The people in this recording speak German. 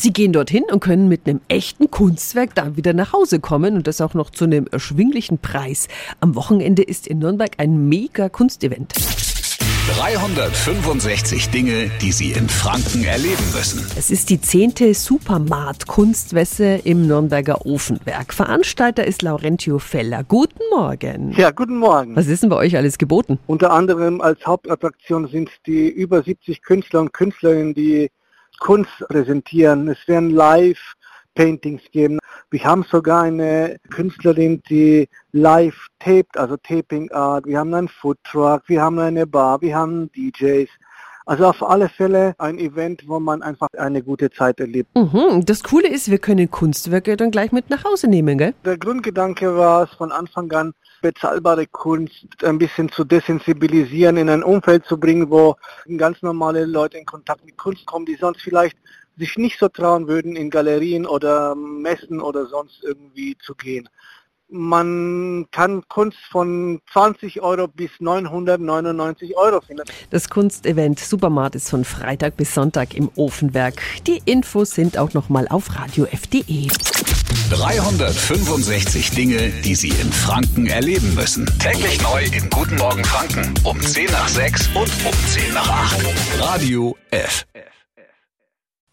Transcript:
Sie gehen dorthin und können mit einem echten Kunstwerk dann wieder nach Hause kommen und das auch noch zu einem erschwinglichen Preis. Am Wochenende ist in Nürnberg ein mega Kunstevent. 365 Dinge, die Sie in Franken erleben müssen. Es ist die zehnte Supermart-Kunstwesse im Nürnberger Ofenwerk. Veranstalter ist Laurentio Feller. Guten Morgen. Ja, guten Morgen. Was ist denn bei euch alles geboten? Unter anderem als Hauptattraktion sind die über 70 Künstler und Künstlerinnen, die Kunst präsentieren. Es werden live Paintings geben. Wir haben sogar eine Künstlerin, die live taped, also Taping Art. Wir haben einen Food Truck, wir haben eine Bar, wir haben DJs. Also auf alle Fälle ein Event, wo man einfach eine gute Zeit erlebt. Mhm. Das Coole ist, wir können Kunstwerke dann gleich mit nach Hause nehmen, gell? Der Grundgedanke war es von Anfang an, bezahlbare Kunst ein bisschen zu desensibilisieren, in ein Umfeld zu bringen, wo ganz normale Leute in Kontakt mit Kunst kommen, die sonst vielleicht sich nicht so trauen würden, in Galerien oder Messen oder sonst irgendwie zu gehen. Man kann Kunst von 20 Euro bis 999 Euro finden. Das Kunstevent Supermart ist von Freitag bis Sonntag im Ofenwerk. Die Infos sind auch nochmal auf radiof.de. 365 Dinge, die Sie in Franken erleben müssen. Täglich neu in Guten Morgen Franken um 10 nach 6 und um 10 nach 8. Radio F.